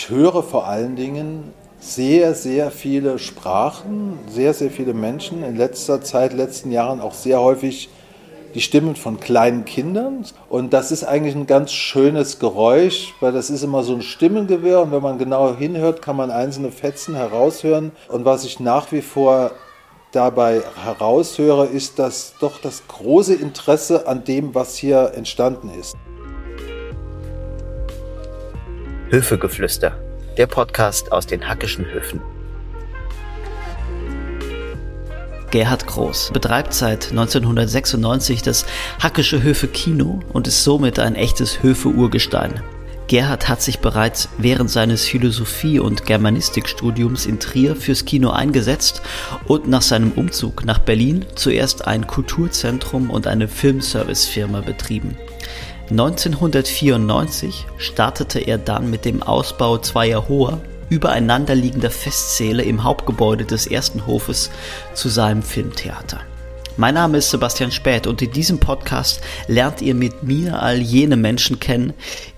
Ich höre vor allen Dingen sehr, sehr viele Sprachen, sehr, sehr viele Menschen. In letzter Zeit, letzten Jahren auch sehr häufig die Stimmen von kleinen Kindern. Und das ist eigentlich ein ganz schönes Geräusch, weil das ist immer so ein Stimmengewirr. Und wenn man genau hinhört, kann man einzelne Fetzen heraushören. Und was ich nach wie vor dabei heraushöre, ist das doch das große Interesse an dem, was hier entstanden ist. Höfegeflüster, der Podcast aus den Hackischen Höfen. Gerhard Groß betreibt seit 1996 das Hackische Höfe Kino und ist somit ein echtes Höfe-Urgestein. Gerhard hat sich bereits während seines Philosophie- und Germanistikstudiums in Trier fürs Kino eingesetzt und nach seinem Umzug nach Berlin zuerst ein Kulturzentrum und eine Filmservicefirma betrieben. 1994 startete er dann mit dem Ausbau zweier hoher, übereinanderliegender Festsäle im Hauptgebäude des ersten Hofes zu seinem Filmtheater. Mein Name ist Sebastian Späth und in diesem Podcast lernt ihr mit mir all jene Menschen kennen,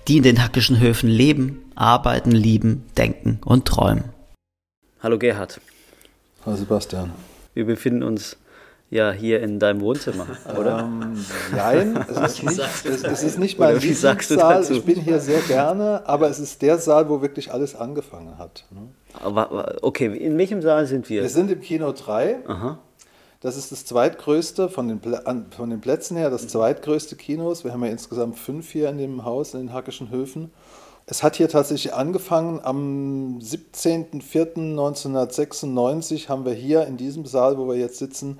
die in den hackischen Höfen leben, arbeiten, lieben, denken und träumen. Hallo Gerhard. Hallo Sebastian. Wir befinden uns ja hier in deinem Wohnzimmer, oder? Ähm, nein, es ist nicht, es, es ist nicht mein Lieblingssaal. Ich bin hier sehr gerne, aber es ist der Saal, wo wirklich alles angefangen hat. Ne? Aber, okay, in welchem Saal sind wir? Wir sind im Kino 3. Aha. Das ist das zweitgrößte, von den, von den Plätzen her, das zweitgrößte Kinos. Wir haben ja insgesamt fünf hier in dem Haus, in den Hackischen Höfen. Es hat hier tatsächlich angefangen. Am 17.04.1996 haben wir hier in diesem Saal, wo wir jetzt sitzen,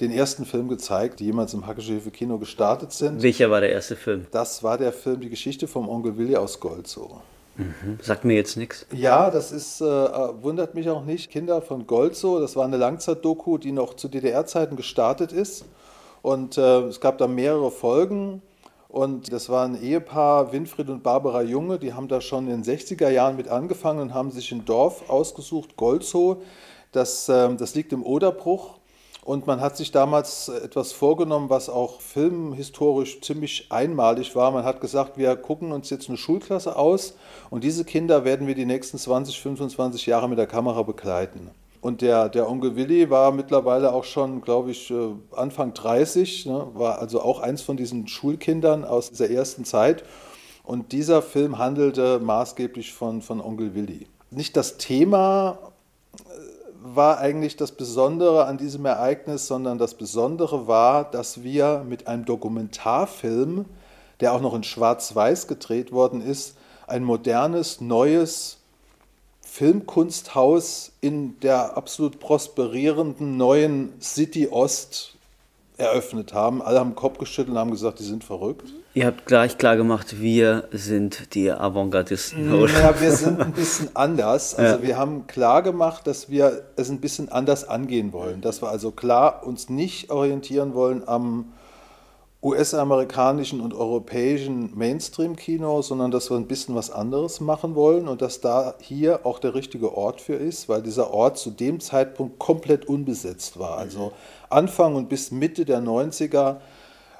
den ersten Film gezeigt, die jemals im Hackische Hilfe Kino gestartet sind. Welcher war der erste Film? Das war der Film Die Geschichte vom Onkel Willi aus Golzow. Mhm. Sagt mir jetzt nichts. Ja, das ist, äh, wundert mich auch nicht. Kinder von Golzo, das war eine Langzeitdoku, die noch zu DDR-Zeiten gestartet ist. Und äh, es gab da mehrere Folgen. Und das war ein Ehepaar, Winfried und Barbara Junge, die haben da schon in den 60er Jahren mit angefangen und haben sich ein Dorf ausgesucht, Golzo. Das, äh, das liegt im Oderbruch. Und man hat sich damals etwas vorgenommen, was auch filmhistorisch ziemlich einmalig war. Man hat gesagt, wir gucken uns jetzt eine Schulklasse aus und diese Kinder werden wir die nächsten 20, 25 Jahre mit der Kamera begleiten. Und der, der Onkel Willi war mittlerweile auch schon, glaube ich, äh, Anfang 30, ne, war also auch eins von diesen Schulkindern aus dieser ersten Zeit. Und dieser Film handelte maßgeblich von, von Onkel Willi. Nicht das Thema war eigentlich das Besondere an diesem Ereignis, sondern das Besondere war, dass wir mit einem Dokumentarfilm, der auch noch in Schwarz-Weiß gedreht worden ist, ein modernes, neues Filmkunsthaus in der absolut prosperierenden neuen City Ost eröffnet haben. Alle haben den Kopf geschüttelt und haben gesagt, die sind verrückt. Ihr habt gleich klar gemacht, wir sind die Avantgardisten. Ja, wir sind ein bisschen anders. Also ja. wir haben klar gemacht, dass wir es ein bisschen anders angehen wollen. Dass wir also klar uns nicht orientieren wollen am US-amerikanischen und europäischen Mainstream-Kino, sondern dass wir ein bisschen was anderes machen wollen und dass da hier auch der richtige Ort für ist, weil dieser Ort zu dem Zeitpunkt komplett unbesetzt war. Also Anfang und bis Mitte der 90er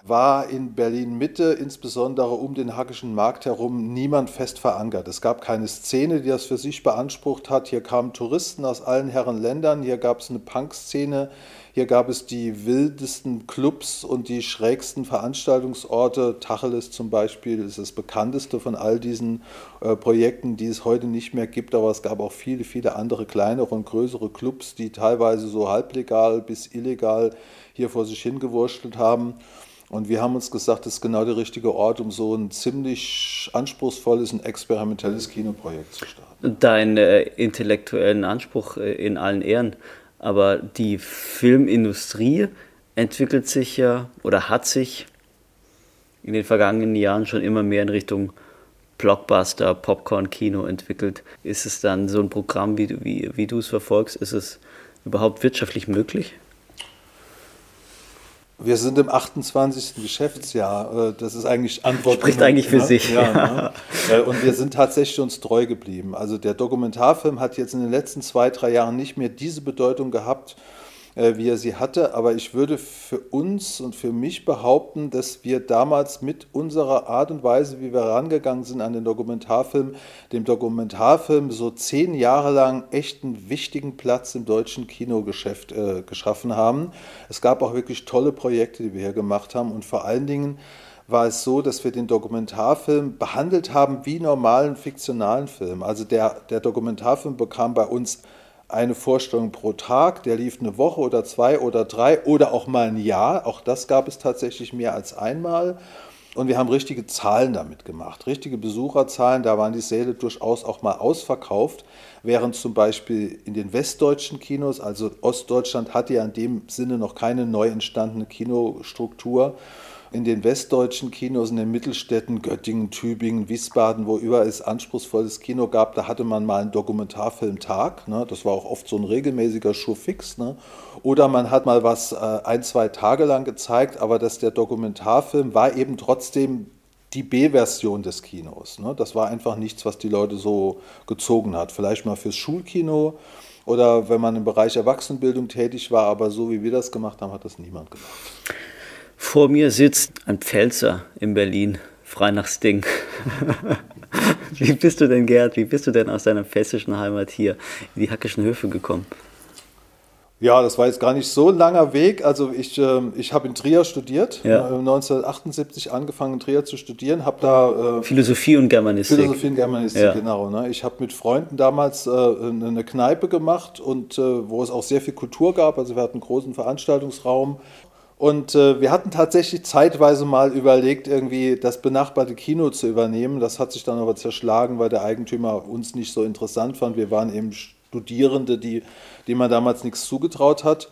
war in Berlin Mitte, insbesondere um den Hackischen Markt herum, niemand fest verankert. Es gab keine Szene, die das für sich beansprucht hat. Hier kamen Touristen aus allen Herren Ländern, hier gab es eine Punk-Szene, hier gab es die wildesten Clubs und die schrägsten Veranstaltungsorte. Tacheles zum Beispiel ist das bekannteste von all diesen äh, Projekten, die es heute nicht mehr gibt, aber es gab auch viele, viele andere kleinere und größere Clubs, die teilweise so halblegal bis illegal hier vor sich hingewurschtelt haben. Und wir haben uns gesagt, das ist genau der richtige Ort, um so ein ziemlich anspruchsvolles und experimentelles Kinoprojekt zu starten. Deinen äh, intellektuellen Anspruch äh, in allen Ehren, aber die Filmindustrie entwickelt sich ja oder hat sich in den vergangenen Jahren schon immer mehr in Richtung Blockbuster, Popcorn-Kino entwickelt. Ist es dann so ein Programm, wie, wie, wie du es verfolgst, ist es überhaupt wirtschaftlich möglich? Wir sind im 28. Geschäftsjahr. Äh, das ist eigentlich Antwort. Spricht eigentlich für ne? sich. Ja, ne? Äh, und wir sind tatsächlich uns treu geblieben. Also der Dokumentarfilm hat jetzt in den letzten zwei, drei Jahren nicht mehr diese Bedeutung gehabt, wie er sie hatte. Aber ich würde für uns und für mich behaupten, dass wir damals mit unserer Art und Weise, wie wir rangegangen sind an den Dokumentarfilm, dem Dokumentarfilm so zehn Jahre lang echt einen wichtigen Platz im deutschen Kinogeschäft äh, geschaffen haben. Es gab auch wirklich tolle Projekte, die wir hier gemacht haben und vor allen Dingen war es so, dass wir den Dokumentarfilm behandelt haben wie normalen fiktionalen Film. Also der, der Dokumentarfilm bekam bei uns eine Vorstellung pro Tag, der lief eine Woche oder zwei oder drei oder auch mal ein Jahr. Auch das gab es tatsächlich mehr als einmal. Und wir haben richtige Zahlen damit gemacht, richtige Besucherzahlen. Da waren die Säle durchaus auch mal ausverkauft, während zum Beispiel in den westdeutschen Kinos, also Ostdeutschland hatte ja in dem Sinne noch keine neu entstandene Kinostruktur in den westdeutschen Kinos, in den Mittelstädten, Göttingen, Tübingen, Wiesbaden, wo überall es anspruchsvolles Kino gab, da hatte man mal einen Dokumentarfilmtag. Ne? Das war auch oft so ein regelmäßiger Schuhfix. Ne? Oder man hat mal was äh, ein, zwei Tage lang gezeigt, aber dass der Dokumentarfilm war eben trotzdem die B-Version des Kinos. Ne? Das war einfach nichts, was die Leute so gezogen hat. Vielleicht mal fürs Schulkino oder wenn man im Bereich Erwachsenenbildung tätig war, aber so wie wir das gemacht haben, hat das niemand gemacht. Vor mir sitzt ein Pfälzer in Berlin, frei nach Sting. Wie bist du denn, Gerd, wie bist du denn aus deiner pfälzischen Heimat hier in die Hackischen Höfe gekommen? Ja, das war jetzt gar nicht so ein langer Weg. Also ich, äh, ich habe in Trier studiert, ja. äh, 1978 angefangen in Trier zu studieren, habe da... Äh, Philosophie und Germanistik. Philosophie und Germanistik, ja. genau. Ne? Ich habe mit Freunden damals äh, eine Kneipe gemacht und äh, wo es auch sehr viel Kultur gab. Also wir hatten einen großen Veranstaltungsraum und äh, wir hatten tatsächlich zeitweise mal überlegt, irgendwie das benachbarte Kino zu übernehmen. Das hat sich dann aber zerschlagen, weil der Eigentümer uns nicht so interessant fand. Wir waren eben Studierende, die, denen man damals nichts zugetraut hat.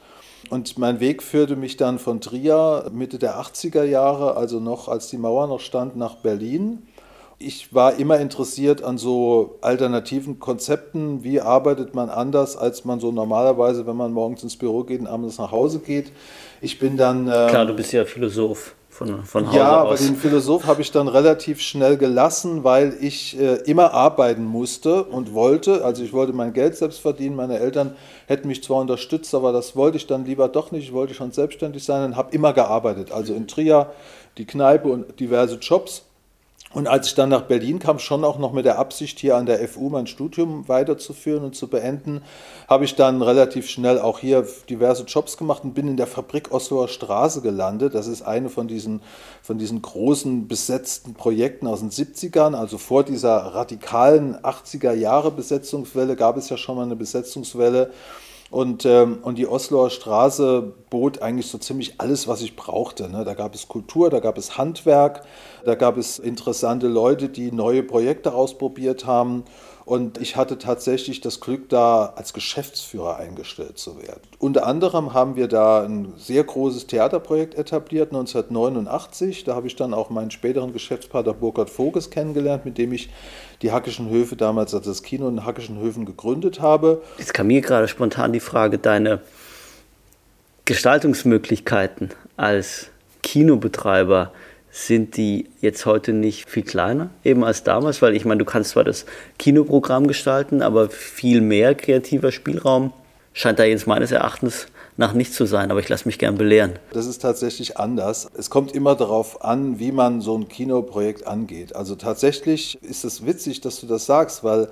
Und mein Weg führte mich dann von Trier Mitte der 80er Jahre, also noch als die Mauer noch stand, nach Berlin. Ich war immer interessiert an so alternativen Konzepten. Wie arbeitet man anders, als man so normalerweise, wenn man morgens ins Büro geht und abends nach Hause geht? Ich bin dann. Ähm, Klar, du bist ja Philosoph. Von, von Hause ja, aber den Philosoph habe ich dann relativ schnell gelassen, weil ich äh, immer arbeiten musste und wollte. Also ich wollte mein Geld selbst verdienen. Meine Eltern hätten mich zwar unterstützt, aber das wollte ich dann lieber doch nicht. Ich wollte schon selbstständig sein und habe immer gearbeitet. Also in Trier, die Kneipe und diverse Jobs. Und als ich dann nach Berlin kam, schon auch noch mit der Absicht, hier an der FU mein Studium weiterzuführen und zu beenden, habe ich dann relativ schnell auch hier diverse Jobs gemacht und bin in der Fabrik Osloer Straße gelandet. Das ist eine von diesen, von diesen großen besetzten Projekten aus den 70ern. Also vor dieser radikalen 80er Jahre Besetzungswelle gab es ja schon mal eine Besetzungswelle. Und, ähm, und die Osloer Straße bot eigentlich so ziemlich alles, was ich brauchte. Ne? Da gab es Kultur, da gab es Handwerk, da gab es interessante Leute, die neue Projekte ausprobiert haben. Und ich hatte tatsächlich das Glück, da als Geschäftsführer eingestellt zu werden. Unter anderem haben wir da ein sehr großes Theaterprojekt etabliert, 1989. Da habe ich dann auch meinen späteren Geschäftspartner Burkhard Voges kennengelernt, mit dem ich die Hackischen Höfe damals, also das Kino in Hackischen Höfen gegründet habe. Jetzt kam mir gerade spontan die Frage, deine Gestaltungsmöglichkeiten als Kinobetreiber sind die jetzt heute nicht viel kleiner, eben als damals? Weil ich meine, du kannst zwar das Kinoprogramm gestalten, aber viel mehr kreativer Spielraum scheint da jetzt meines Erachtens nach nicht zu sein, aber ich lasse mich gern belehren. Das ist tatsächlich anders. Es kommt immer darauf an, wie man so ein Kinoprojekt angeht. Also tatsächlich ist es witzig, dass du das sagst, weil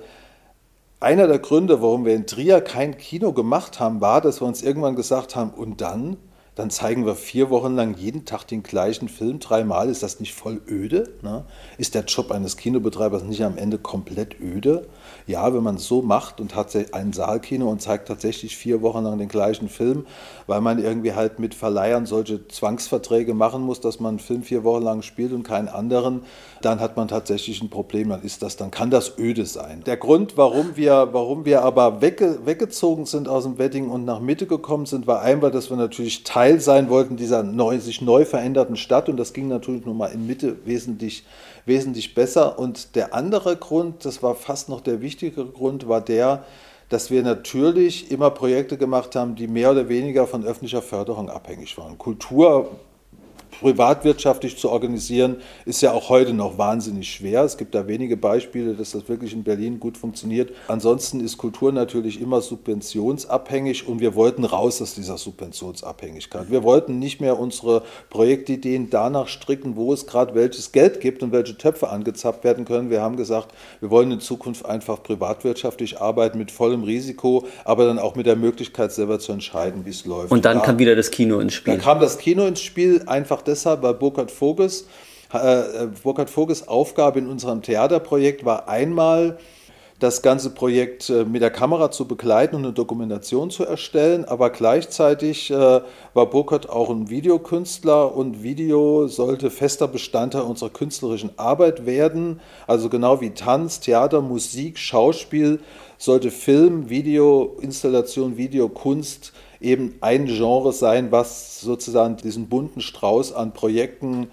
einer der Gründe, warum wir in Trier kein Kino gemacht haben, war, dass wir uns irgendwann gesagt haben, und dann? Dann zeigen wir vier Wochen lang jeden Tag den gleichen Film dreimal. Ist das nicht voll öde? Ne? Ist der Job eines Kinobetreibers nicht am Ende komplett öde? Ja, wenn man es so macht und hat ein Saalkino und zeigt tatsächlich vier Wochen lang den gleichen Film, weil man irgendwie halt mit Verleihern solche Zwangsverträge machen muss, dass man einen Film vier Wochen lang spielt und keinen anderen, dann hat man tatsächlich ein Problem. Dann ist das, dann kann das öde sein. Der Grund, warum wir, warum wir aber wegge, weggezogen sind aus dem Wedding und nach Mitte gekommen sind, war einmal, dass wir natürlich Teil sein wollten dieser neu, sich neu veränderten Stadt und das ging natürlich nun mal in Mitte wesentlich wesentlich besser. Und der andere Grund, das war fast noch der wichtigere Grund, war der, dass wir natürlich immer Projekte gemacht haben, die mehr oder weniger von öffentlicher Förderung abhängig waren. Kultur privatwirtschaftlich zu organisieren, ist ja auch heute noch wahnsinnig schwer. Es gibt da wenige Beispiele, dass das wirklich in Berlin gut funktioniert. Ansonsten ist Kultur natürlich immer subventionsabhängig und wir wollten raus aus dieser Subventionsabhängigkeit. Wir wollten nicht mehr unsere Projektideen danach stricken, wo es gerade welches Geld gibt und welche Töpfe angezappt werden können. Wir haben gesagt, wir wollen in Zukunft einfach privatwirtschaftlich arbeiten mit vollem Risiko, aber dann auch mit der Möglichkeit selber zu entscheiden, wie es läuft. Und dann ja. kam wieder das Kino ins Spiel. Dann kam das Kino ins Spiel, einfach deshalb, weil Burkhard Voges, äh, Burkhard Voges Aufgabe in unserem Theaterprojekt war einmal, das ganze Projekt äh, mit der Kamera zu begleiten und eine Dokumentation zu erstellen. Aber gleichzeitig äh, war Burkhardt auch ein Videokünstler und Video sollte fester Bestandteil unserer künstlerischen Arbeit werden. Also genau wie Tanz, Theater, Musik, Schauspiel sollte Film, Video, Installation, Video, Kunst eben ein Genre sein, was sozusagen diesen bunten Strauß an Projekten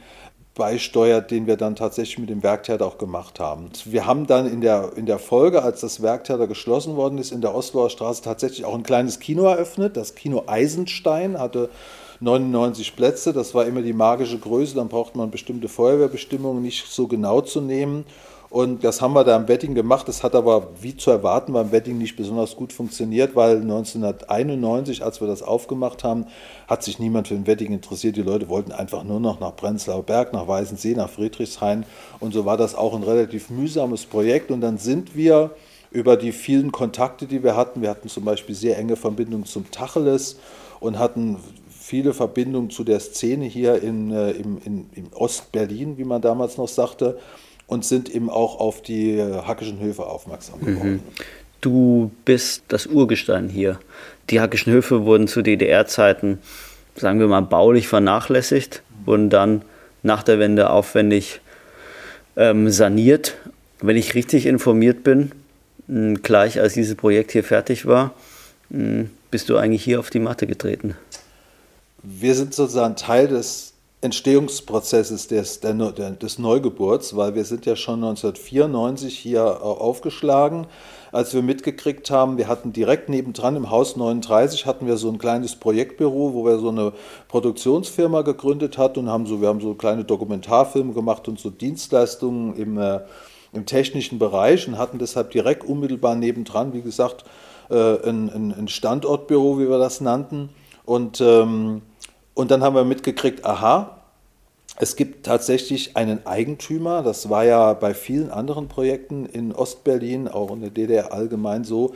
beisteuert, den wir dann tatsächlich mit dem Werktheater auch gemacht haben. Wir haben dann in der, in der Folge, als das Werktheater geschlossen worden ist, in der Osloer Straße tatsächlich auch ein kleines Kino eröffnet. Das Kino Eisenstein hatte 99 Plätze. Das war immer die magische Größe. Dann braucht man bestimmte Feuerwehrbestimmungen nicht so genau zu nehmen. Und das haben wir da im Wedding gemacht. Das hat aber, wie zu erwarten, beim Wedding nicht besonders gut funktioniert, weil 1991, als wir das aufgemacht haben, hat sich niemand für den Wedding interessiert. Die Leute wollten einfach nur noch nach Prenzlauer Berg, nach Weißensee, nach Friedrichshain. Und so war das auch ein relativ mühsames Projekt. Und dann sind wir über die vielen Kontakte, die wir hatten, wir hatten zum Beispiel sehr enge Verbindungen zum Tacheles und hatten viele Verbindungen zu der Szene hier in, äh, in, in Ostberlin, wie man damals noch sagte und sind eben auch auf die äh, Hackischen Höfe aufmerksam mhm. geworden. Mhm. Du bist das Urgestein hier. Die Hackischen Höfe wurden zu DDR-Zeiten, sagen wir mal, baulich vernachlässigt, wurden dann nach der Wende aufwendig ähm, saniert. Wenn ich richtig informiert bin, gleich als dieses Projekt hier fertig war, bist du eigentlich hier auf die Matte getreten. Wir sind sozusagen Teil des Entstehungsprozesses des, des Neugeburts, weil wir sind ja schon 1994 hier äh, aufgeschlagen, als wir mitgekriegt haben, wir hatten direkt nebendran im Haus 39 hatten wir so ein kleines Projektbüro, wo wir so eine Produktionsfirma gegründet hatten und haben so, wir haben so kleine Dokumentarfilme gemacht und so Dienstleistungen im, äh, im technischen Bereich und hatten deshalb direkt unmittelbar nebendran, wie gesagt, äh, ein, ein, Standortbüro, wie wir das nannten. Und ähm, und dann haben wir mitgekriegt, aha, es gibt tatsächlich einen Eigentümer. Das war ja bei vielen anderen Projekten in Ostberlin, auch in der DDR allgemein so,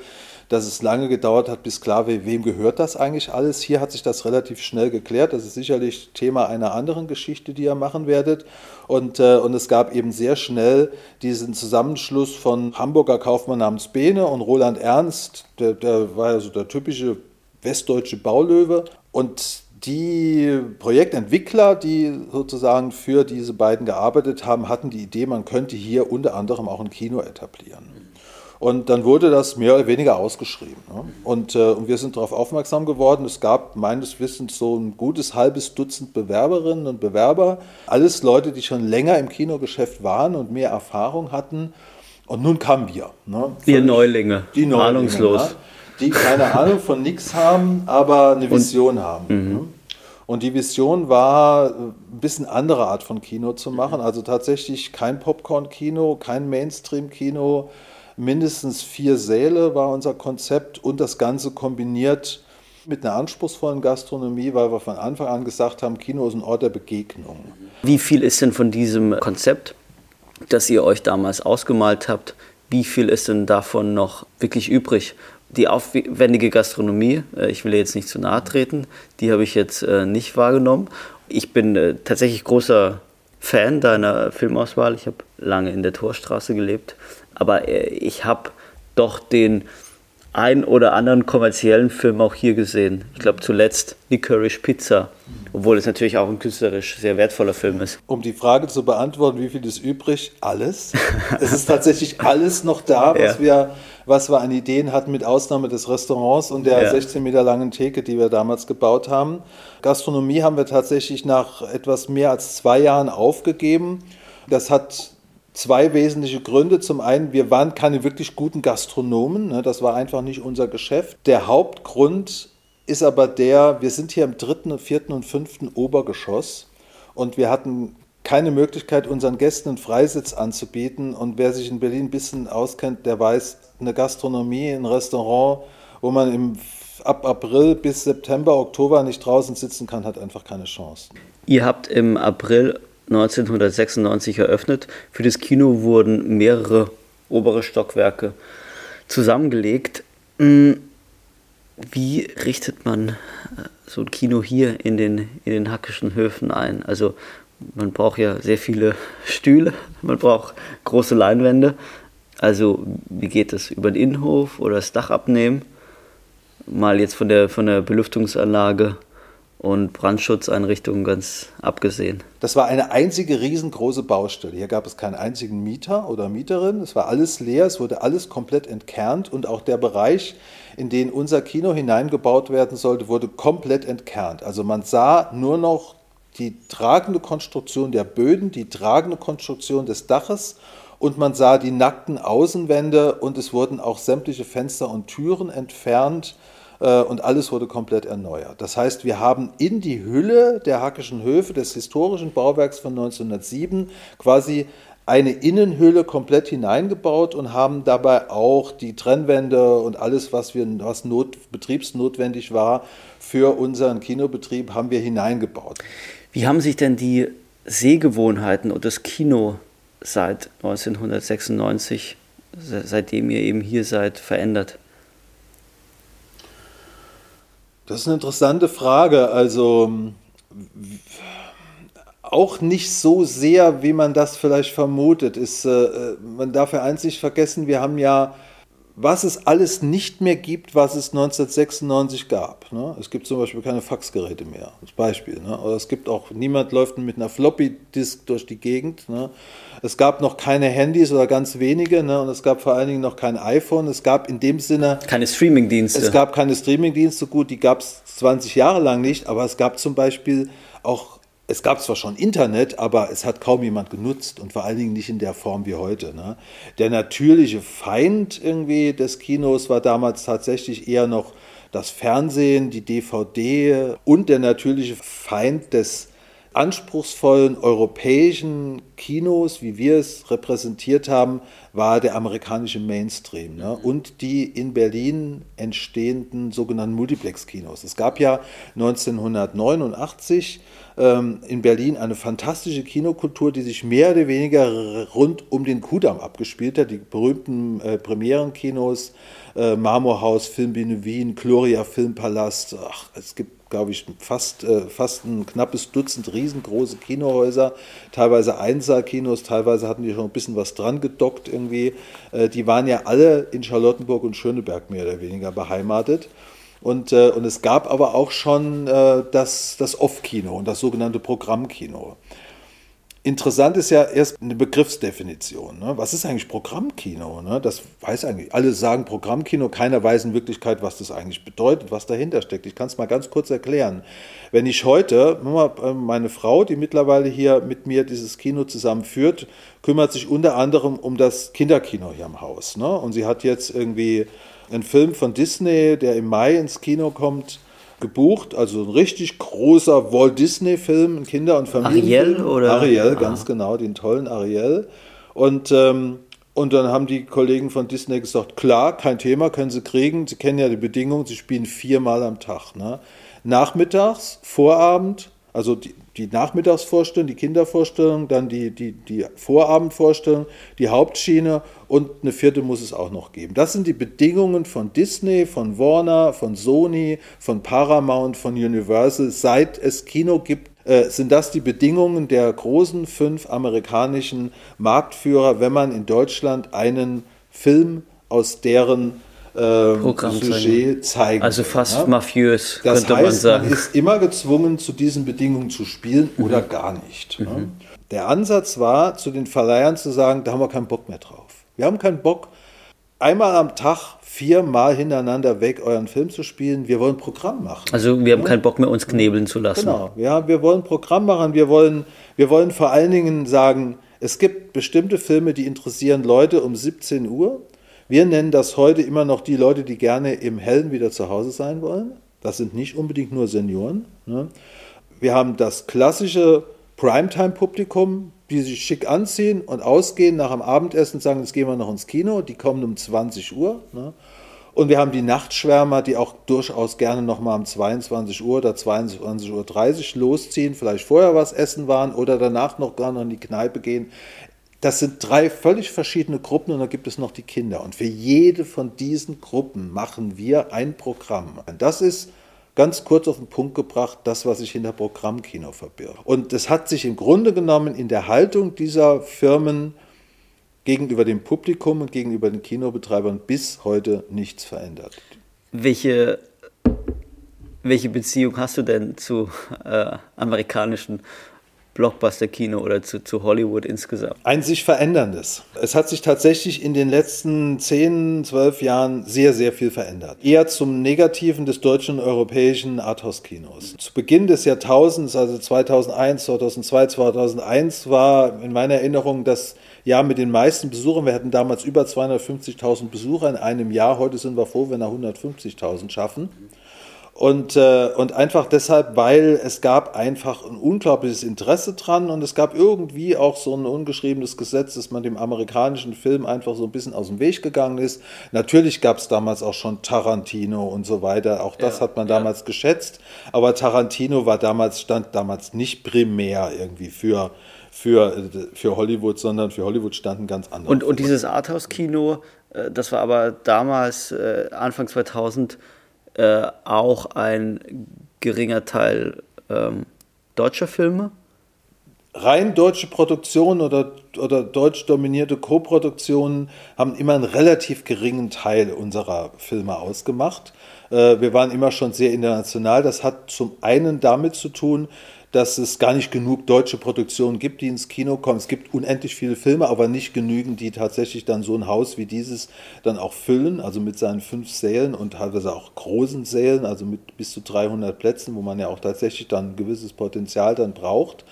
dass es lange gedauert hat, bis klar war, wem gehört das eigentlich alles. Hier hat sich das relativ schnell geklärt. Das ist sicherlich Thema einer anderen Geschichte, die ihr machen werdet. Und, äh, und es gab eben sehr schnell diesen Zusammenschluss von Hamburger Kaufmann namens Behne und Roland Ernst, der, der war ja so der typische westdeutsche Baulöwe. Und die Projektentwickler, die sozusagen für diese beiden gearbeitet haben, hatten die Idee, man könnte hier unter anderem auch ein Kino etablieren. Und dann wurde das mehr oder weniger ausgeschrieben. Ne? Und, äh, und wir sind darauf aufmerksam geworden. Es gab meines Wissens so ein gutes halbes Dutzend Bewerberinnen und Bewerber. Alles Leute, die schon länger im Kinogeschäft waren und mehr Erfahrung hatten. Und nun kamen wir. Ne? Wir Neulinge, die Neulinge, ahnungslos. Ne? Die keine Ahnung von nichts haben, aber eine Vision und, haben. Ne? Und die Vision war, ein bisschen andere Art von Kino zu machen. Also tatsächlich kein Popcorn-Kino, kein Mainstream-Kino. Mindestens vier Säle war unser Konzept und das Ganze kombiniert mit einer anspruchsvollen Gastronomie, weil wir von Anfang an gesagt haben, Kino ist ein Ort der Begegnung. Wie viel ist denn von diesem Konzept, das ihr euch damals ausgemalt habt, wie viel ist denn davon noch wirklich übrig? Die aufwendige Gastronomie, äh, ich will jetzt nicht zu nahe treten, die habe ich jetzt äh, nicht wahrgenommen. Ich bin äh, tatsächlich großer Fan deiner Filmauswahl. Ich habe lange in der Torstraße gelebt, aber ich habe doch den ein oder anderen kommerziellen Film auch hier gesehen. Ich glaube zuletzt Licorice Pizza, obwohl es natürlich auch ein künstlerisch sehr wertvoller Film ist. Um die Frage zu beantworten, wie viel ist übrig? Alles. es ist tatsächlich alles noch da, was ja. wir was wir an Ideen hatten, mit Ausnahme des Restaurants und der ja. 16 Meter langen Theke, die wir damals gebaut haben. Gastronomie haben wir tatsächlich nach etwas mehr als zwei Jahren aufgegeben. Das hat zwei wesentliche Gründe. Zum einen, wir waren keine wirklich guten Gastronomen. Ne? Das war einfach nicht unser Geschäft. Der Hauptgrund ist aber der, wir sind hier im dritten, vierten und fünften Obergeschoss. und wir hatten keine Möglichkeit, unseren Gästen einen Freisitz anzubieten. Und wer sich in Berlin ein bisschen auskennt, der weiß, eine Gastronomie, ein Restaurant, wo man im, ab April bis September, Oktober nicht draußen sitzen kann, hat einfach keine Chance. Ihr habt im April 1996 eröffnet. Für das Kino wurden mehrere obere Stockwerke zusammengelegt. Hm, wie richtet man äh, so ein Kino hier in den, in den hackischen Höfen ein? Also man braucht ja sehr viele Stühle, man braucht große Leinwände. Also wie geht das? Über den Innenhof oder das Dach abnehmen? Mal jetzt von der, von der Belüftungsanlage und Brandschutzeinrichtungen ganz abgesehen. Das war eine einzige riesengroße Baustelle. Hier gab es keinen einzigen Mieter oder Mieterin. Es war alles leer, es wurde alles komplett entkernt und auch der Bereich, in den unser Kino hineingebaut werden sollte, wurde komplett entkernt. Also man sah nur noch die tragende Konstruktion der Böden, die tragende Konstruktion des Daches und man sah die nackten Außenwände und es wurden auch sämtliche Fenster und Türen entfernt äh, und alles wurde komplett erneuert. Das heißt, wir haben in die Hülle der Hackischen Höfe, des historischen Bauwerks von 1907, quasi eine Innenhülle komplett hineingebaut und haben dabei auch die Trennwände und alles, was, wir, was not, betriebsnotwendig war für unseren Kinobetrieb, haben wir hineingebaut. Wie haben sich denn die Sehgewohnheiten und das Kino seit 1996, seitdem ihr eben hier seid, verändert? Das ist eine interessante Frage. Also auch nicht so sehr, wie man das vielleicht vermutet. Ist, äh, man darf ja eins nicht vergessen, wir haben ja was es alles nicht mehr gibt, was es 1996 gab. Ne? Es gibt zum Beispiel keine Faxgeräte mehr, als Beispiel. Ne? Oder es gibt auch, niemand läuft mit einer Floppy-Disk durch die Gegend. Ne? Es gab noch keine Handys oder ganz wenige ne? und es gab vor allen Dingen noch kein iPhone. Es gab in dem Sinne... Keine Streaming-Dienste. Es gab keine Streaming-Dienste, gut, die gab es 20 Jahre lang nicht, aber es gab zum Beispiel auch es gab zwar schon Internet, aber es hat kaum jemand genutzt und vor allen Dingen nicht in der Form wie heute. Ne? Der natürliche Feind irgendwie des Kinos war damals tatsächlich eher noch das Fernsehen, die DVD und der natürliche Feind des anspruchsvollen europäischen Kinos, wie wir es repräsentiert haben, war der amerikanische Mainstream ne? und die in Berlin entstehenden sogenannten Multiplex-Kinos. Es gab ja 1989 ähm, in Berlin eine fantastische Kinokultur, die sich mehr oder weniger rund um den Kudamm abgespielt hat. Die berühmten äh, Premierenkinos, äh, Marmorhaus, Filmbühne Wien, Gloria Filmpalast. Ach, es gibt, glaube ich, fast, äh, fast ein knappes Dutzend riesengroße Kinohäuser, teilweise Einsaalkinos, teilweise hatten die schon ein bisschen was dran gedockt irgendwie. Äh, die waren ja alle in Charlottenburg und Schöneberg mehr oder weniger beheimatet. Und, äh, und es gab aber auch schon äh, das, das Off-Kino und das sogenannte Programmkino. Interessant ist ja erst eine Begriffsdefinition. Ne? Was ist eigentlich Programmkino? Ne? Das weiß eigentlich, alle sagen Programmkino, keiner weiß in Wirklichkeit, was das eigentlich bedeutet, was dahinter steckt. Ich kann es mal ganz kurz erklären. Wenn ich heute, äh, meine Frau, die mittlerweile hier mit mir dieses Kino zusammenführt, kümmert sich unter anderem um das Kinderkino hier im Haus. Ne? Und sie hat jetzt irgendwie ein Film von Disney, der im Mai ins Kino kommt, gebucht. Also ein richtig großer Walt Disney-Film, ein Kinder- und Familienfilm. Ariel oder? Ariel, ah. ganz genau, den tollen Ariel. Und, ähm, und dann haben die Kollegen von Disney gesagt, klar, kein Thema, können Sie kriegen. Sie kennen ja die Bedingungen, Sie spielen viermal am Tag. Ne? Nachmittags, Vorabend, also die, die Nachmittagsvorstellung, die Kindervorstellung, dann die, die, die Vorabendvorstellung, die Hauptschiene und eine vierte muss es auch noch geben. Das sind die Bedingungen von Disney, von Warner, von Sony, von Paramount, von Universal. Seit es Kino gibt, äh, sind das die Bedingungen der großen fünf amerikanischen Marktführer, wenn man in Deutschland einen Film aus deren ähm, Sujet zeigen. Also fast ja? mafiös, das könnte heißt, man sagen. Man ist immer gezwungen, zu diesen Bedingungen zu spielen mhm. oder gar nicht. Mhm. Ne? Der Ansatz war, zu den Verleihern zu sagen, da haben wir keinen Bock mehr drauf. Wir haben keinen Bock, einmal am Tag viermal hintereinander weg euren Film zu spielen. Wir wollen Programm machen. Also wir haben ja? keinen Bock mehr, uns knebeln zu lassen. Genau, ja, wir wollen Programm machen. Wir wollen, wir wollen vor allen Dingen sagen, es gibt bestimmte Filme, die interessieren Leute um 17 Uhr. Wir nennen das heute immer noch die Leute, die gerne im Hellen wieder zu Hause sein wollen. Das sind nicht unbedingt nur Senioren. Ne? Wir haben das klassische Primetime-Publikum, die sich schick anziehen und ausgehen nach dem Abendessen, sagen, jetzt gehen wir noch ins Kino, die kommen um 20 Uhr. Ne? Und wir haben die Nachtschwärmer, die auch durchaus gerne nochmal um 22 Uhr oder 22.30 Uhr losziehen, vielleicht vorher was essen waren oder danach noch gar noch in die Kneipe gehen. Das sind drei völlig verschiedene Gruppen und da gibt es noch die Kinder. Und für jede von diesen Gruppen machen wir ein Programm. Und das ist ganz kurz auf den Punkt gebracht, das, was sich hinter Programmkino verbirgt. Und das hat sich im Grunde genommen in der Haltung dieser Firmen gegenüber dem Publikum und gegenüber den Kinobetreibern bis heute nichts verändert. Welche, welche Beziehung hast du denn zu äh, amerikanischen Blockbuster-Kino oder zu, zu Hollywood insgesamt? Ein sich veränderndes. Es hat sich tatsächlich in den letzten 10, 12 Jahren sehr, sehr viel verändert. Eher zum Negativen des deutschen und europäischen Arthouse-Kinos. Zu Beginn des Jahrtausends, also 2001, 2002, 2001, war in meiner Erinnerung das Jahr mit den meisten Besuchern. Wir hatten damals über 250.000 Besucher in einem Jahr. Heute sind wir froh, wenn wir 150.000 schaffen. Und, äh, und einfach deshalb, weil es gab einfach ein unglaubliches Interesse dran und es gab irgendwie auch so ein ungeschriebenes Gesetz, dass man dem amerikanischen Film einfach so ein bisschen aus dem Weg gegangen ist. Natürlich gab es damals auch schon Tarantino und so weiter. Auch das ja, hat man ja. damals geschätzt. Aber Tarantino war damals, stand damals nicht primär irgendwie für, für, für Hollywood, sondern für Hollywood standen ganz andere. Und, und dieses Arthouse-Kino, äh, das war aber damals, äh, Anfang 2000, äh, auch ein geringer Teil ähm, deutscher Filme? Rein deutsche Produktionen oder, oder deutsch dominierte Co-Produktionen haben immer einen relativ geringen Teil unserer Filme ausgemacht. Äh, wir waren immer schon sehr international. Das hat zum einen damit zu tun, dass es gar nicht genug deutsche Produktionen gibt, die ins Kino kommen. Es gibt unendlich viele Filme, aber nicht genügend, die tatsächlich dann so ein Haus wie dieses dann auch füllen, also mit seinen fünf Sälen und teilweise auch großen Sälen, also mit bis zu 300 Plätzen, wo man ja auch tatsächlich dann ein gewisses Potenzial dann braucht.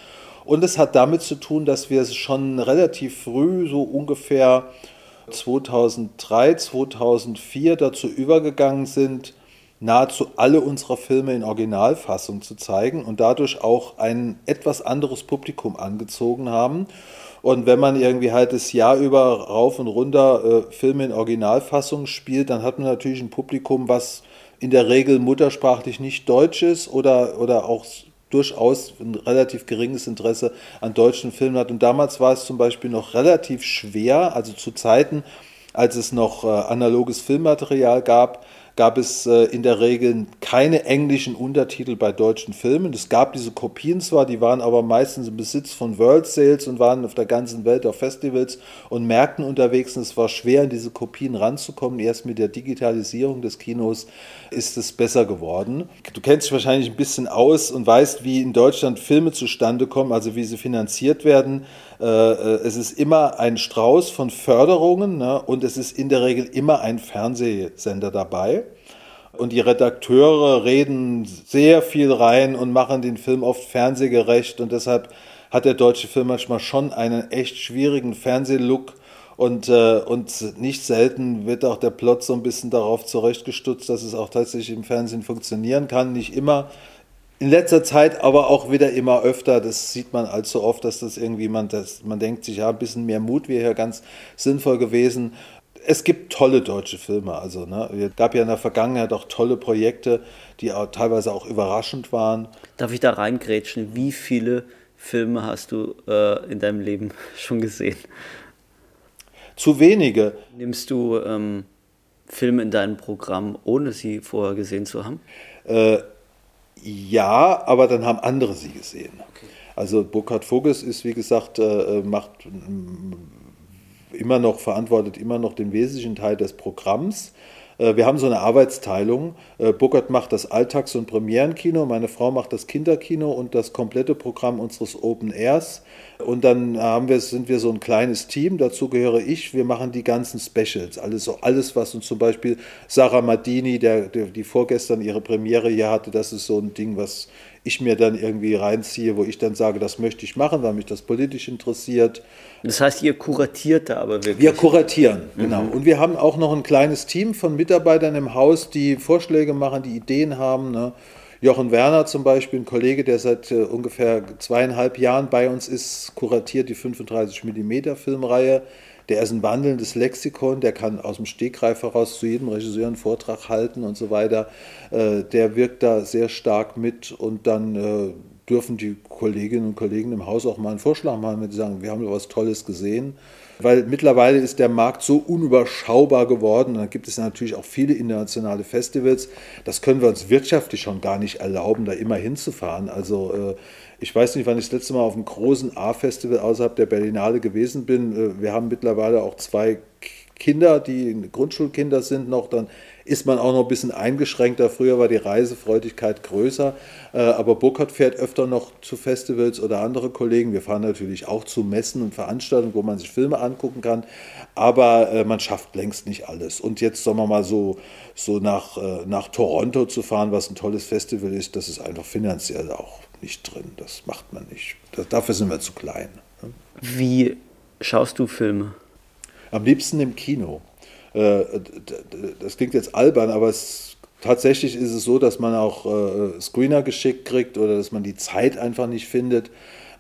Und es hat damit zu tun, dass wir schon relativ früh, so ungefähr 2003, 2004 dazu übergegangen sind, nahezu alle unserer Filme in Originalfassung zu zeigen und dadurch auch ein etwas anderes Publikum angezogen haben. Und wenn man irgendwie halt das Jahr über rauf und runter äh, Filme in Originalfassung spielt, dann hat man natürlich ein Publikum, was in der Regel muttersprachlich nicht deutsch ist oder, oder auch durchaus ein relativ geringes Interesse an deutschen Filmen hat. Und damals war es zum Beispiel noch relativ schwer, also zu Zeiten, als es noch äh, analoges Filmmaterial gab, gab es äh, in der Regel keine englischen Untertitel bei deutschen Filmen. Es gab diese Kopien zwar, die waren aber meistens im Besitz von World Sales und waren auf der ganzen Welt auf Festivals und Märkten unterwegs. Und es war schwer, in diese Kopien ranzukommen. Erst mit der Digitalisierung des Kinos ist es besser geworden. Du kennst dich wahrscheinlich ein bisschen aus und weißt, wie in Deutschland Filme zustande kommen, also wie sie finanziert werden. Äh, äh, es ist immer ein Strauß von Förderungen ne, und es ist in der Regel immer ein Fernsehsender dabei. Und die Redakteure reden sehr viel rein und machen den Film oft fernsehgerecht. Und deshalb hat der deutsche Film manchmal schon einen echt schwierigen Fernsehlook. Und, äh, und nicht selten wird auch der Plot so ein bisschen darauf zurechtgestutzt, dass es auch tatsächlich im Fernsehen funktionieren kann. Nicht immer, in letzter Zeit aber auch wieder immer öfter, das sieht man allzu oft, dass das irgendwie man, das, man denkt sich, ja, ein bisschen mehr Mut wäre hier ganz sinnvoll gewesen. Es gibt tolle deutsche Filme, also ne, es gab ja in der Vergangenheit auch tolle Projekte, die auch teilweise auch überraschend waren. Darf ich da reingrätschen? Wie viele Filme hast du äh, in deinem Leben schon gesehen? Zu wenige. Nimmst du ähm, Filme in deinem Programm, ohne sie vorher gesehen zu haben? Äh, ja, aber dann haben andere sie gesehen. Okay. Also Burkhard Voges ist, wie gesagt, äh, äh macht immer noch, verantwortet immer noch den wesentlichen Teil des Programms. Äh, wir haben so eine Arbeitsteilung. Äh, Burkhard macht das Alltags- und Premierenkino, meine Frau macht das Kinderkino und das komplette Programm unseres Open Airs. Und dann haben wir, sind wir so ein kleines Team, dazu gehöre ich. Wir machen die ganzen Specials, alles, alles was uns zum Beispiel Sarah Madini, der, der, die vorgestern ihre Premiere hier hatte, das ist so ein Ding, was ich mir dann irgendwie reinziehe, wo ich dann sage, das möchte ich machen, weil mich das politisch interessiert. Das heißt, ihr kuratiert da aber wirklich? Wir kuratieren, mhm. genau. Und wir haben auch noch ein kleines Team von Mitarbeitern im Haus, die Vorschläge machen, die Ideen haben. Ne? Jochen Werner zum Beispiel, ein Kollege, der seit äh, ungefähr zweieinhalb Jahren bei uns ist, kuratiert die 35 mm Filmreihe. Der ist ein wandelndes Lexikon, der kann aus dem Stegreif heraus zu jedem Regisseur einen Vortrag halten und so weiter. Äh, der wirkt da sehr stark mit und dann äh, dürfen die Kolleginnen und Kollegen im Haus auch mal einen Vorschlag machen, wenn sie sagen, wir haben was Tolles gesehen. Weil mittlerweile ist der Markt so unüberschaubar geworden. Da gibt es natürlich auch viele internationale Festivals. Das können wir uns wirtschaftlich schon gar nicht erlauben, da immer hinzufahren. Also äh, ich weiß nicht, wann ich das letzte Mal auf einem großen A-Festival außerhalb der Berlinale gewesen bin. Äh, wir haben mittlerweile auch zwei Kinder, die Grundschulkinder sind noch, dann ist man auch noch ein bisschen eingeschränkter. Früher war die Reisefreudigkeit größer, äh, aber Burkhardt fährt öfter noch zu Festivals oder andere Kollegen. Wir fahren natürlich auch zu Messen und Veranstaltungen, wo man sich Filme angucken kann, aber äh, man schafft längst nicht alles. Und jetzt, sagen wir mal, so, so nach, äh, nach Toronto zu fahren, was ein tolles Festival ist, das ist einfach finanziell auch nicht drin. Das macht man nicht. dafür sind wir zu klein. Ne? Wie schaust du Filme? Am liebsten im Kino. Äh, das klingt jetzt albern, aber es, tatsächlich ist es so, dass man auch äh, Screener geschickt kriegt oder dass man die Zeit einfach nicht findet.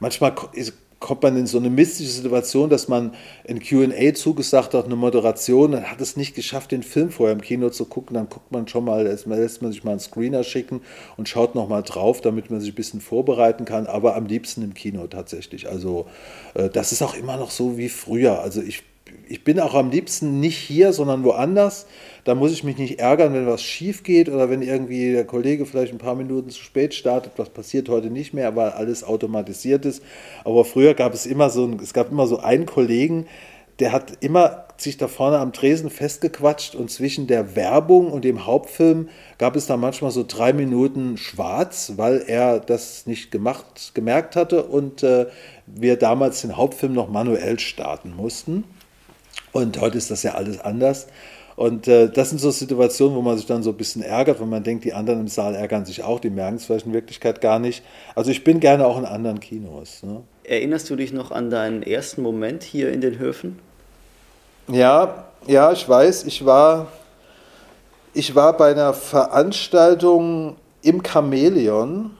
Manchmal kommt man in so eine mystische Situation, dass man ein QA zugesagt hat, eine Moderation, dann hat es nicht geschafft, den Film vorher im Kino zu gucken. Dann guckt man schon mal, lässt man sich mal einen Screener schicken und schaut nochmal drauf, damit man sich ein bisschen vorbereiten kann, aber am liebsten im Kino tatsächlich. Also, äh, das ist auch immer noch so wie früher. Also, ich ich bin auch am liebsten nicht hier, sondern woanders. Da muss ich mich nicht ärgern, wenn was schief geht oder wenn irgendwie der Kollege vielleicht ein paar Minuten zu spät startet. Was passiert heute nicht mehr, weil alles automatisiert ist. Aber früher gab es immer so, es gab immer so einen Kollegen, der hat immer sich da vorne am Tresen festgequatscht und zwischen der Werbung und dem Hauptfilm gab es da manchmal so drei Minuten schwarz, weil er das nicht gemacht, gemerkt hatte und äh, wir damals den Hauptfilm noch manuell starten mussten. Und heute ist das ja alles anders. Und äh, das sind so Situationen, wo man sich dann so ein bisschen ärgert, wenn man denkt, die anderen im Saal ärgern sich auch, die merken es vielleicht in Wirklichkeit gar nicht. Also ich bin gerne auch in anderen Kinos. Ne? Erinnerst du dich noch an deinen ersten Moment hier in den Höfen? Ja, ja, ich weiß, ich war, ich war bei einer Veranstaltung im Chamäleon.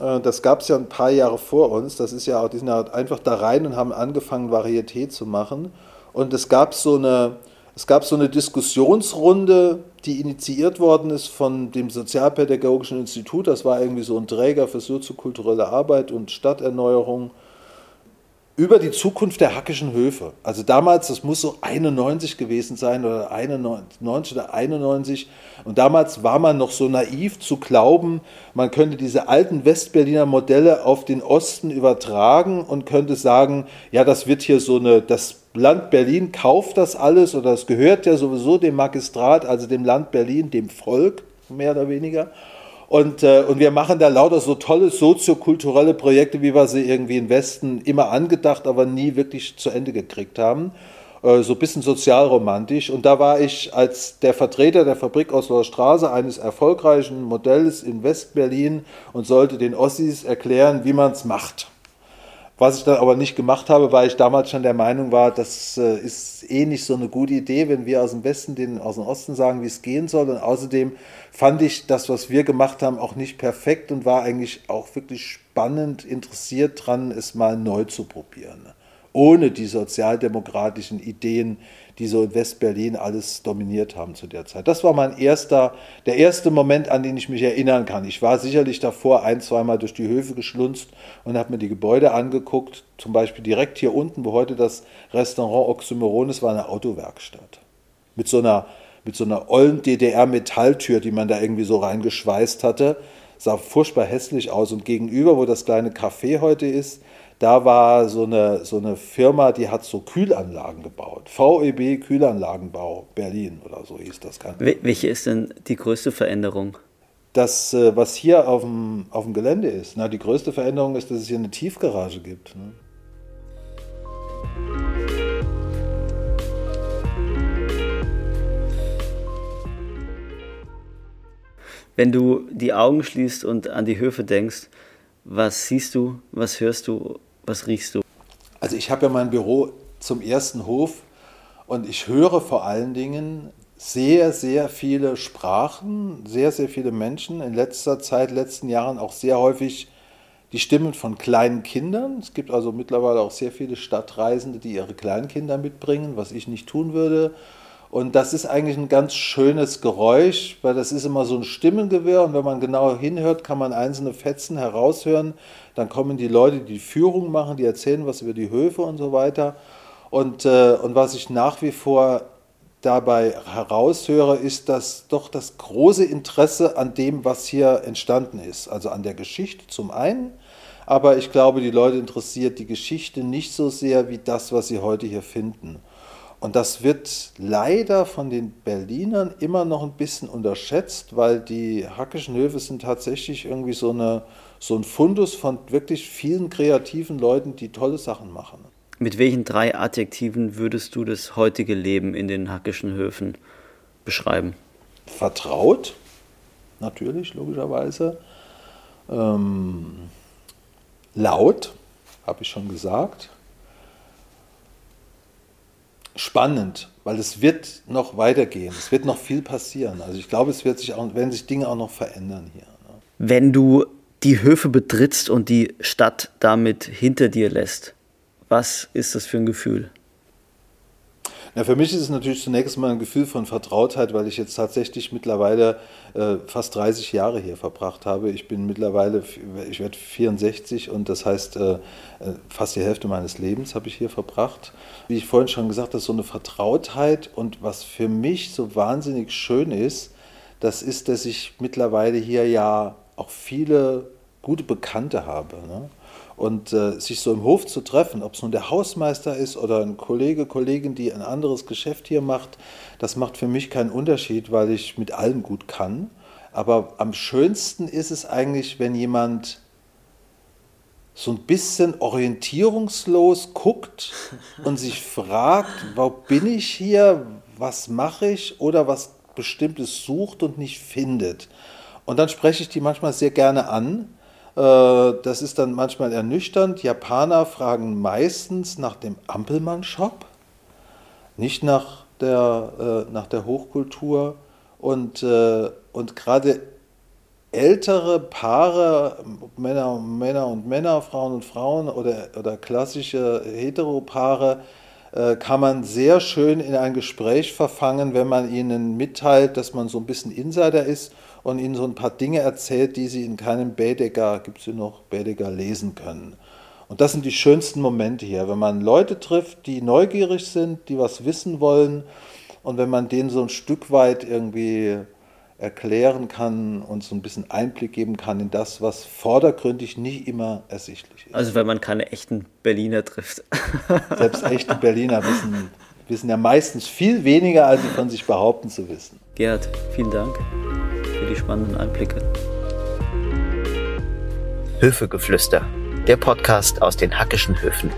Äh, das gab es ja ein paar Jahre vor uns. Das ist ja auch, die sind ja einfach da rein und haben angefangen, Varieté zu machen. Und es gab so eine, es gab so eine Diskussionsrunde, die initiiert worden ist von dem Sozialpädagogischen Institut. Das war irgendwie so ein Träger für soziokulturelle Arbeit und Stadterneuerung über die Zukunft der hackischen Höfe. Also damals, das muss so 91 gewesen sein oder 91 oder 91. Und damals war man noch so naiv zu glauben, man könnte diese alten Westberliner Modelle auf den Osten übertragen und könnte sagen, ja, das wird hier so eine, das Land Berlin kauft das alles oder es gehört ja sowieso dem Magistrat, also dem Land Berlin, dem Volk, mehr oder weniger. Und, äh, und wir machen da lauter so tolle soziokulturelle Projekte, wie wir sie irgendwie im Westen immer angedacht, aber nie wirklich zu Ende gekriegt haben. Äh, so ein bisschen sozialromantisch. Und da war ich als der Vertreter der Fabrik Osloer Straße, eines erfolgreichen Modells in Westberlin, und sollte den Ossis erklären, wie man es macht. Was ich dann aber nicht gemacht habe, weil ich damals schon der Meinung war, das äh, ist eh nicht so eine gute Idee, wenn wir aus dem Westen den aus dem Osten sagen, wie es gehen soll. Und außerdem fand ich das, was wir gemacht haben, auch nicht perfekt und war eigentlich auch wirklich spannend interessiert dran, es mal neu zu probieren. Ohne die sozialdemokratischen Ideen, die so in West-Berlin alles dominiert haben zu der Zeit. Das war mein erster, der erste Moment, an den ich mich erinnern kann. Ich war sicherlich davor ein, zweimal durch die Höfe geschlunzt und habe mir die Gebäude angeguckt. Zum Beispiel direkt hier unten, wo heute das Restaurant Oxymoron ist, war eine Autowerkstatt. Mit so einer, mit so einer ollen DDR-Metalltür, die man da irgendwie so reingeschweißt hatte. Sah furchtbar hässlich aus. Und gegenüber, wo das kleine Café heute ist, da war so eine, so eine Firma, die hat so Kühlanlagen gebaut. VEB Kühlanlagenbau Berlin oder so hieß das. Welche ist denn die größte Veränderung? Das, äh, was hier auf dem, auf dem Gelände ist. Na, die größte Veränderung ist, dass es hier eine Tiefgarage gibt. Ne? Wenn du die Augen schließt und an die Höfe denkst, was siehst du, was hörst du, was riechst du? Also ich habe ja mein Büro zum ersten Hof und ich höre vor allen Dingen sehr, sehr viele Sprachen, sehr, sehr viele Menschen. In letzter Zeit, letzten Jahren auch sehr häufig die Stimmen von kleinen Kindern. Es gibt also mittlerweile auch sehr viele Stadtreisende, die ihre Kleinkinder mitbringen, was ich nicht tun würde. Und das ist eigentlich ein ganz schönes Geräusch, weil das ist immer so ein Stimmengewirr und wenn man genau hinhört, kann man einzelne Fetzen heraushören. Dann kommen die Leute, die Führung machen, die erzählen was über die Höfe und so weiter. Und, äh, und was ich nach wie vor dabei heraushöre, ist dass doch das große Interesse an dem, was hier entstanden ist. Also an der Geschichte zum einen, aber ich glaube, die Leute interessiert die Geschichte nicht so sehr wie das, was sie heute hier finden. Und das wird leider von den Berlinern immer noch ein bisschen unterschätzt, weil die Hackischen Höfe sind tatsächlich irgendwie so, eine, so ein Fundus von wirklich vielen kreativen Leuten, die tolle Sachen machen. Mit welchen drei Adjektiven würdest du das heutige Leben in den Hackischen Höfen beschreiben? Vertraut, natürlich, logischerweise. Ähm, laut, habe ich schon gesagt. Spannend, weil es wird noch weitergehen. Es wird noch viel passieren. Also ich glaube, es wird sich auch, werden sich Dinge auch noch verändern hier. Ne? Wenn du die Höfe betrittst und die Stadt damit hinter dir lässt, was ist das für ein Gefühl? Ja, für mich ist es natürlich zunächst mal ein Gefühl von Vertrautheit, weil ich jetzt tatsächlich mittlerweile äh, fast 30 Jahre hier verbracht habe. Ich bin mittlerweile, ich werde 64 und das heißt, äh, äh, fast die Hälfte meines Lebens habe ich hier verbracht. Wie ich vorhin schon gesagt habe, so eine Vertrautheit und was für mich so wahnsinnig schön ist, das ist, dass ich mittlerweile hier ja auch viele gute Bekannte habe. Ne? Und äh, sich so im Hof zu treffen, ob es nun der Hausmeister ist oder ein Kollege, Kollegin, die ein anderes Geschäft hier macht, das macht für mich keinen Unterschied, weil ich mit allen gut kann. Aber am schönsten ist es eigentlich, wenn jemand so ein bisschen orientierungslos guckt und sich fragt, wo bin ich hier, was mache ich oder was Bestimmtes sucht und nicht findet. Und dann spreche ich die manchmal sehr gerne an äh, das ist dann manchmal ernüchternd. Japaner fragen meistens nach dem Ampelmann-Shop, nicht nach der, äh, nach der Hochkultur. Und, äh, und gerade ältere Paare, Männer und Männer und Männer, Frauen und Frauen oder, oder klassische Heteropaare, kann man sehr schön in ein Gespräch verfangen, wenn man ihnen mitteilt, dass man so ein bisschen Insider ist und ihnen so ein paar Dinge erzählt, die sie in keinem Baedeker, gibt es noch, Baedeker lesen können. Und das sind die schönsten Momente hier, wenn man Leute trifft, die neugierig sind, die was wissen wollen und wenn man denen so ein Stück weit irgendwie erklären kann und so ein bisschen Einblick geben kann in das, was vordergründig nicht immer ersichtlich ist. Also wenn man keine echten Berliner trifft. Selbst echte Berliner wissen, wissen ja meistens viel weniger, als sie von sich behaupten zu wissen. Gerhard, vielen Dank die spannenden Einblicke. Höfegeflüster, der Podcast aus den Hackischen Höfen.